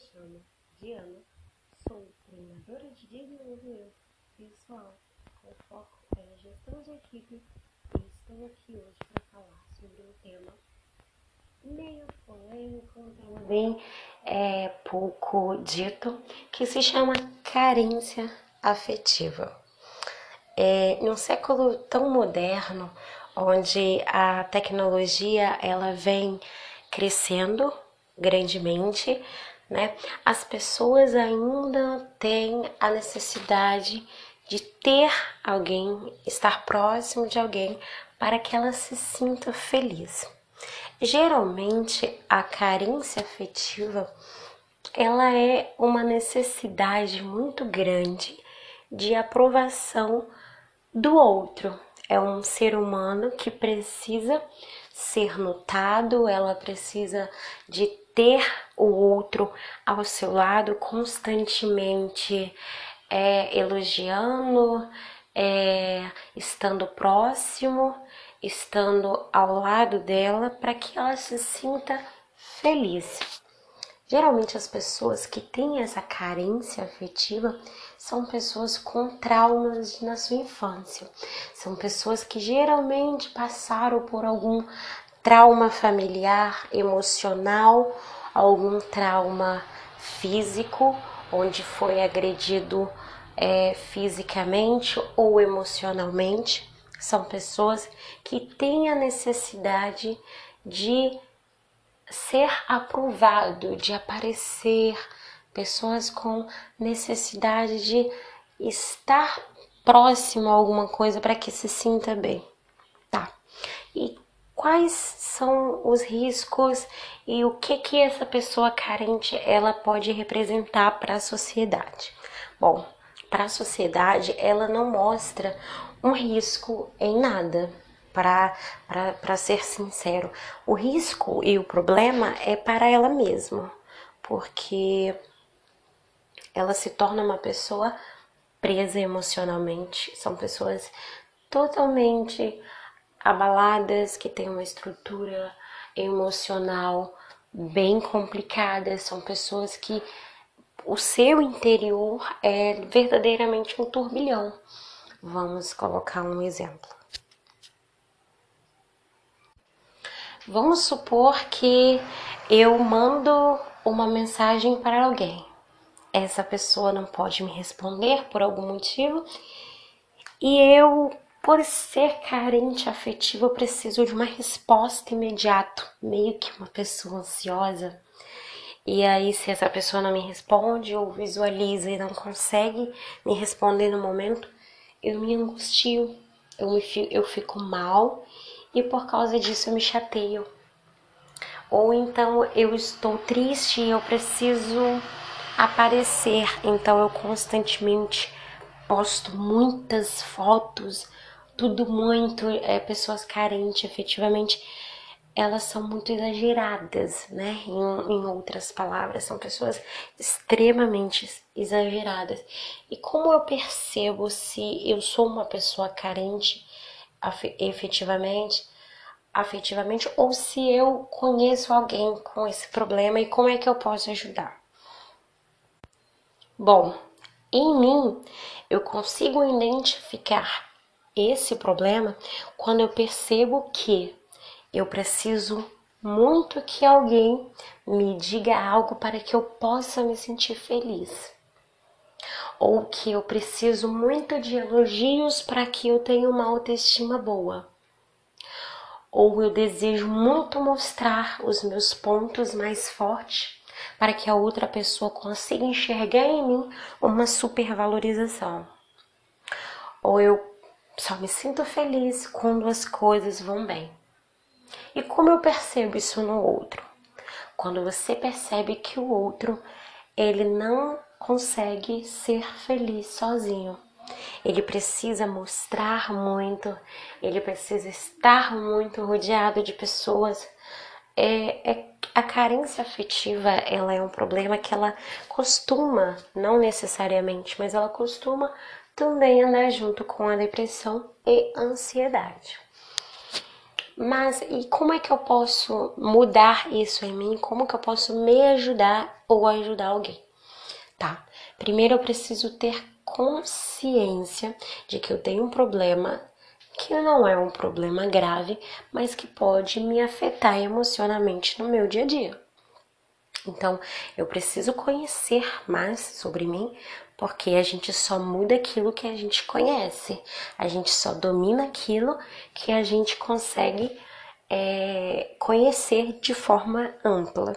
chamo Diana, sou treinadora de desenvolvimento pessoal com foco em gestão de equipe e estou aqui hoje para falar sobre um tema meio polêmico, também é pouco dito, que se chama carência afetiva. É, em um século tão moderno, onde a tecnologia ela vem crescendo grandemente, né? As pessoas ainda têm a necessidade de ter alguém, estar próximo de alguém para que ela se sinta feliz. Geralmente, a carência afetiva ela é uma necessidade muito grande de aprovação do outro. É um ser humano que precisa ser notado, ela precisa de ter o outro ao seu lado constantemente é, elogiando, é, estando próximo, estando ao lado dela para que ela se sinta feliz. Geralmente as pessoas que têm essa carência afetiva são pessoas com traumas na sua infância. São pessoas que geralmente passaram por algum trauma familiar, emocional, algum trauma físico, onde foi agredido é, fisicamente ou emocionalmente. São pessoas que têm a necessidade de ser aprovado, de aparecer, pessoas com necessidade de estar próximo a alguma coisa para que se sinta bem. Tá. E quais são os riscos e o que que essa pessoa carente ela pode representar para a sociedade? Bom, para a sociedade ela não mostra um risco em nada para ser sincero. O risco e o problema é para ela mesma, porque ela se torna uma pessoa presa emocionalmente. São pessoas totalmente abaladas, que têm uma estrutura emocional bem complicada. São pessoas que o seu interior é verdadeiramente um turbilhão. Vamos colocar um exemplo. Vamos supor que eu mando uma mensagem para alguém. Essa pessoa não pode me responder por algum motivo e eu, por ser carente afetivo, eu preciso de uma resposta imediata, meio que uma pessoa ansiosa. E aí, se essa pessoa não me responde ou visualiza e não consegue me responder no momento, eu me angustio, eu, me, eu fico mal e por causa disso eu me chateio. Ou então eu estou triste e eu preciso aparecer, então eu constantemente posto muitas fotos, tudo muito, é, pessoas carentes, efetivamente, elas são muito exageradas, né? Em, em outras palavras, são pessoas extremamente exageradas. E como eu percebo se eu sou uma pessoa carente efetivamente, afetivamente, ou se eu conheço alguém com esse problema e como é que eu posso ajudar? Bom, em mim eu consigo identificar esse problema quando eu percebo que eu preciso muito que alguém me diga algo para que eu possa me sentir feliz. Ou que eu preciso muito de elogios para que eu tenha uma autoestima boa. Ou eu desejo muito mostrar os meus pontos mais fortes para que a outra pessoa consiga enxergar em mim uma supervalorização. Ou eu só me sinto feliz quando as coisas vão bem. E como eu percebo isso no outro? Quando você percebe que o outro ele não consegue ser feliz sozinho. Ele precisa mostrar muito, ele precisa estar muito rodeado de pessoas. É, é, a carência afetiva ela é um problema que ela costuma, não necessariamente, mas ela costuma também andar junto com a depressão e ansiedade. Mas e como é que eu posso mudar isso em mim? Como que eu posso me ajudar ou ajudar alguém? Tá? Primeiro eu preciso ter consciência de que eu tenho um problema que não é um problema grave, mas que pode me afetar emocionalmente no meu dia a dia. Então, eu preciso conhecer mais sobre mim, porque a gente só muda aquilo que a gente conhece, a gente só domina aquilo que a gente consegue é, conhecer de forma ampla.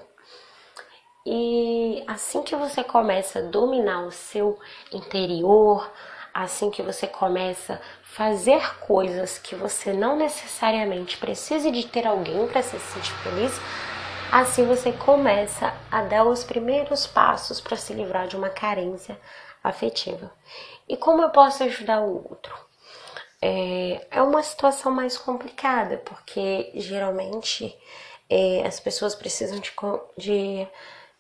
E assim que você começa a dominar o seu interior, assim que você começa a fazer coisas que você não necessariamente precise de ter alguém para se sentir feliz, assim você começa a dar os primeiros passos para se livrar de uma carência afetiva. E como eu posso ajudar o outro? É, é uma situação mais complicada, porque geralmente é, as pessoas precisam de, de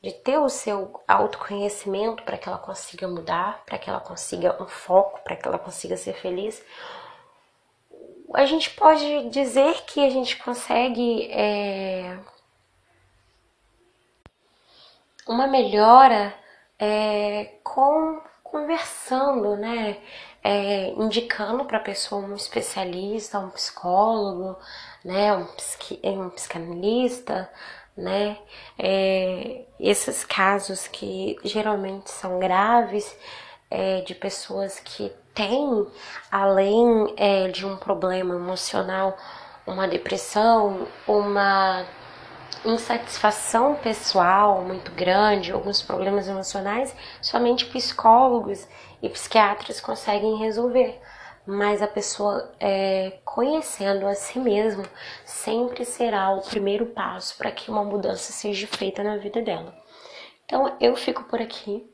de ter o seu autoconhecimento para que ela consiga mudar, para que ela consiga um foco, para que ela consiga ser feliz. A gente pode dizer que a gente consegue é, uma melhora é, com conversando, né? É, indicando para a pessoa um especialista, um psicólogo, né? Um, psiqui, um psicanalista, né? É, esses casos que geralmente são graves, é, de pessoas que têm, além é, de um problema emocional, uma depressão, uma insatisfação pessoal muito grande, alguns problemas emocionais, somente psicólogos e psiquiatras conseguem resolver mas a pessoa é, conhecendo a si mesma sempre será o primeiro passo para que uma mudança seja feita na vida dela. Então eu fico por aqui,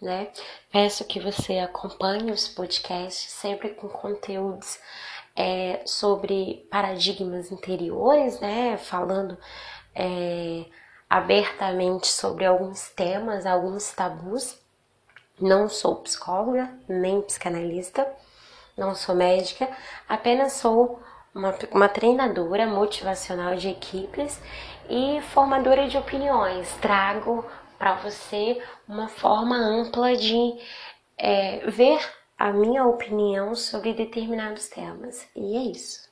né? Peço que você acompanhe os podcasts sempre com conteúdos é, sobre paradigmas interiores, né? Falando é, abertamente sobre alguns temas, alguns tabus. Não sou psicóloga nem psicanalista não sou médica, apenas sou uma, uma treinadora motivacional de equipes e formadora de opiniões. Trago para você uma forma ampla de é, ver a minha opinião sobre determinados temas. E é isso.